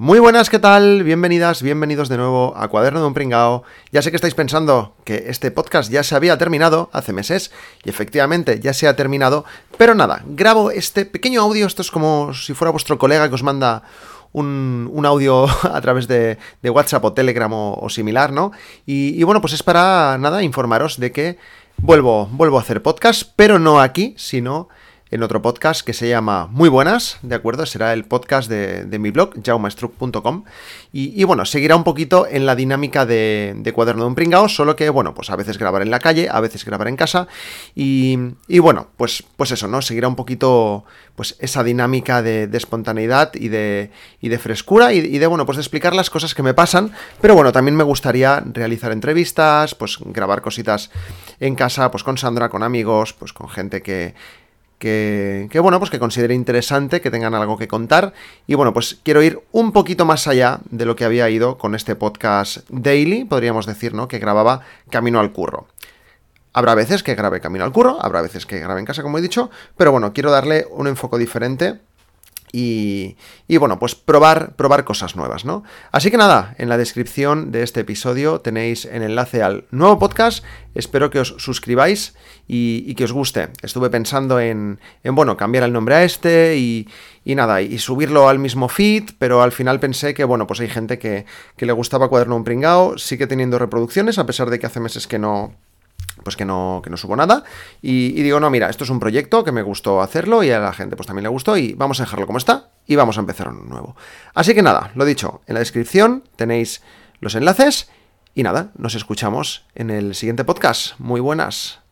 Muy buenas, ¿qué tal? Bienvenidas, bienvenidos de nuevo a Cuaderno de un Pringao. Ya sé que estáis pensando que este podcast ya se había terminado hace meses, y efectivamente ya se ha terminado, pero nada, grabo este pequeño audio, esto es como si fuera vuestro colega que os manda un, audio a través de, WhatsApp o Telegram o, similar, ¿no? Y, y, bueno, pues es para nada informaros de que vuelvo, vuelvo a hacer podcast, pero no aquí, sino en otro podcast que se llama Muy Buenas, ¿de acuerdo? Será el podcast de, mi blog, jaumastruc.com. Y, bueno, seguirá un poquito en la dinámica de, cuaderno de un pringao, solo que, bueno, pues a veces grabar en la calle, a veces grabar en casa. Y, bueno, pues, pues eso, ¿no? Seguirá un poquito pues esa dinámica de, espontaneidad y de, y de frescura y, y, de, bueno, pues de explicar las cosas que me pasan. Pero bueno, también me gustaría realizar entrevistas, pues grabar cositas en casa, pues con Sandra, con amigos, pues con gente que que, bueno, pues que considere interesante, que tengan algo que contar. Y bueno, pues quiero ir un poquito más allá de lo que había ido con este podcast daily, podríamos decir, ¿no? Que grababa Camino al Curro. Habrá veces que grabe Camino al Curro, habrá veces que grabe en casa, como he dicho, pero bueno, quiero darle un enfoque diferente y, bueno, pues probar, probar cosas nuevas, ¿no? Así que nada, en la descripción de este episodio tenéis el enlace al nuevo podcast. Espero que os suscribáis y, que os guste. Estuve pensando en, en, bueno, cambiar el nombre a este y, y, nada, y subirlo al mismo feed, pero al final pensé que, bueno, pues hay gente que, que le gustaba Cuaderno un Pringao, sigue teniendo reproducciones, a pesar de que hace meses que no, pues que no, que no subo nada. Y, digo, no, mira, esto es un proyecto que me gustó hacerlo y a la gente pues también le gustó y vamos a dejarlo como está y vamos a empezar uno nuevo. Así que nada, lo dicho, en la descripción tenéis los enlaces y nada, nos escuchamos en el siguiente podcast. Muy buenas.